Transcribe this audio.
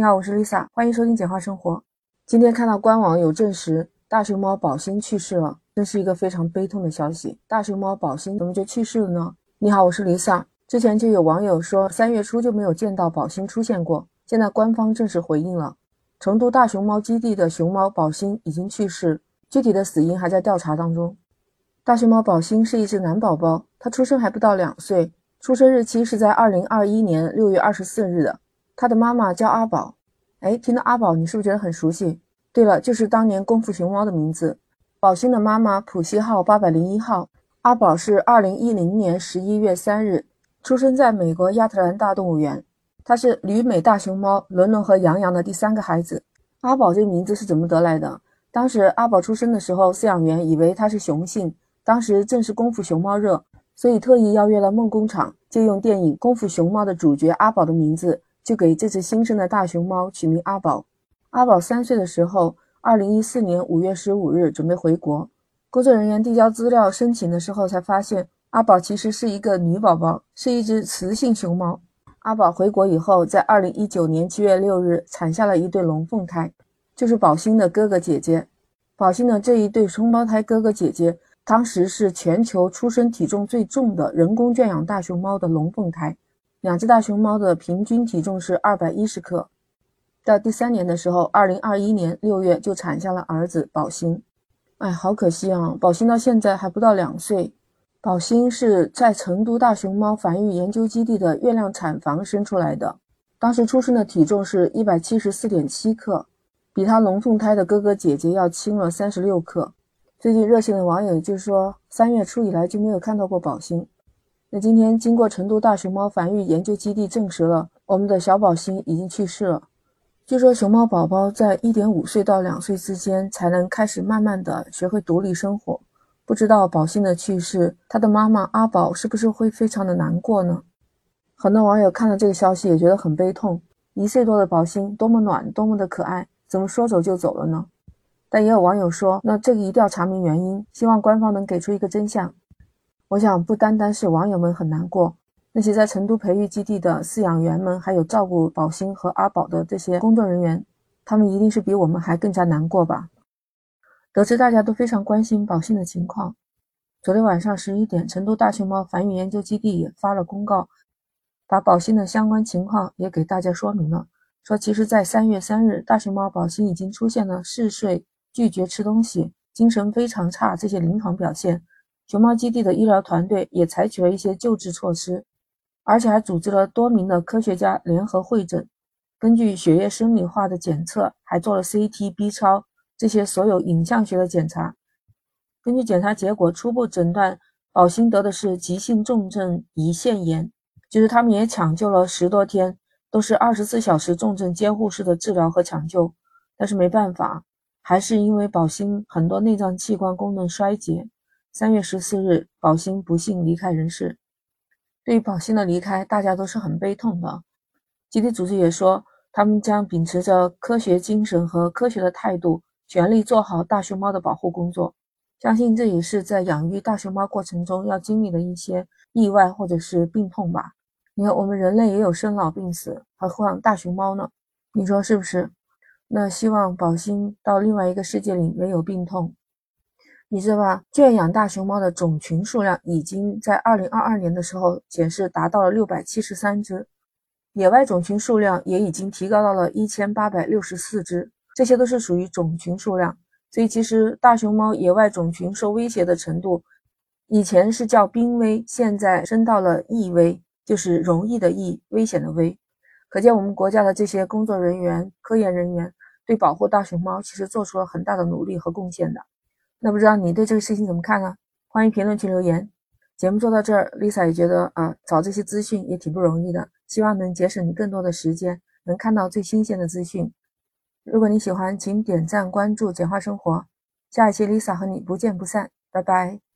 你好，我是 Lisa，欢迎收听简化生活。今天看到官网有证实大熊猫宝兴去世了，真是一个非常悲痛的消息。大熊猫宝兴怎么就去世了呢？你好，我是 Lisa。之前就有网友说三月初就没有见到宝兴出现过，现在官方正式回应了，成都大熊猫基地的熊猫宝兴已经去世，具体的死因还在调查当中。大熊猫宝兴是一只男宝宝，它出生还不到两岁，出生日期是在二零二一年六月二十四日的。他的妈妈叫阿宝，哎，听到阿宝，你是不是觉得很熟悉？对了，就是当年功夫熊猫的名字。宝兴的妈妈普希号八百零一号，阿宝是二零一零年十一月三日出生在美国亚特兰大动物园。他是旅美大熊猫伦伦和杨洋的第三个孩子。阿宝这个名字是怎么得来的？当时阿宝出生的时候，饲养员以为他是雄性，当时正是功夫熊猫热，所以特意邀约了梦工厂，借用电影《功夫熊猫》的主角阿宝的名字。就给这只新生的大熊猫取名阿宝。阿宝三岁的时候，二零一四年五月十五日准备回国，工作人员递交资料申请的时候，才发现阿宝其实是一个女宝宝，是一只雌性熊猫。阿宝回国以后，在二零一九年七月六日产下了一对龙凤胎，就是宝兴的哥哥姐姐。宝兴的这一对双胞胎哥哥姐姐，当时是全球出生体重最重的人工圈养大熊猫的龙凤胎。两只大熊猫的平均体重是二百一十克。到第三年的时候，二零二一年六月就产下了儿子宝兴。哎，好可惜啊！宝兴到现在还不到两岁。宝兴是在成都大熊猫繁育研究基地的月亮产房生出来的，当时出生的体重是一百七十四点七克，比他龙凤胎的哥哥姐姐要轻了三十六克。最近热心的网友就说，三月初以来就没有看到过宝兴。那今天经过成都大熊猫繁育研究基地证实了，我们的小宝星已经去世了。据说熊猫宝宝在一点五岁到两岁之间才能开始慢慢的学会独立生活。不知道宝兴的去世，他的妈妈阿宝是不是会非常的难过呢？很多网友看了这个消息也觉得很悲痛。一岁多的宝兴多么暖，多么的可爱，怎么说走就走了呢？但也有网友说，那这个一定要查明原因，希望官方能给出一个真相。我想，不单单是网友们很难过，那些在成都培育基地的饲养员们，还有照顾宝兴和阿宝的这些工作人员，他们一定是比我们还更加难过吧？得知大家都非常关心宝兴的情况，昨天晚上十一点，成都大熊猫繁育研究基地也发了公告，把宝兴的相关情况也给大家说明了。说，其实，在三月三日，大熊猫宝兴已经出现了嗜睡、拒绝吃东西、精神非常差这些临床表现。熊猫基地的医疗团队也采取了一些救治措施，而且还组织了多名的科学家联合会诊，根据血液生理化的检测，还做了 CT、B 超这些所有影像学的检查。根据检查结果，初步诊断宝兴得的是急性重症胰腺炎，就是他们也抢救了十多天，都是二十四小时重症监护室的治疗和抢救，但是没办法，还是因为宝兴很多内脏器官功能衰竭。三月十四日，宝兴不幸离开人世。对于宝兴的离开，大家都是很悲痛的。基地组织也说，他们将秉持着科学精神和科学的态度，全力做好大熊猫的保护工作。相信这也是在养育大熊猫过程中要经历的一些意外或者是病痛吧。你看，我们人类也有生老病死，何况大熊猫呢？你说是不是？那希望宝兴到另外一个世界里没有病痛。你知道吧？圈养大熊猫的种群数量已经在二零二二年的时候显示达到了六百七十三只，野外种群数量也已经提高到了一千八百六十四只，这些都是属于种群数量。所以其实大熊猫野外种群受威胁的程度，以前是叫濒危，现在升到了易危，就是容易的易，危险的危。可见我们国家的这些工作人员、科研人员对保护大熊猫其实做出了很大的努力和贡献的。那不知道你对这个事情怎么看呢？欢迎评论区留言。节目做到这儿，Lisa 也觉得啊，找这些资讯也挺不容易的，希望能节省你更多的时间，能看到最新鲜的资讯。如果你喜欢，请点赞关注简化生活。下一期 Lisa 和你不见不散，拜拜。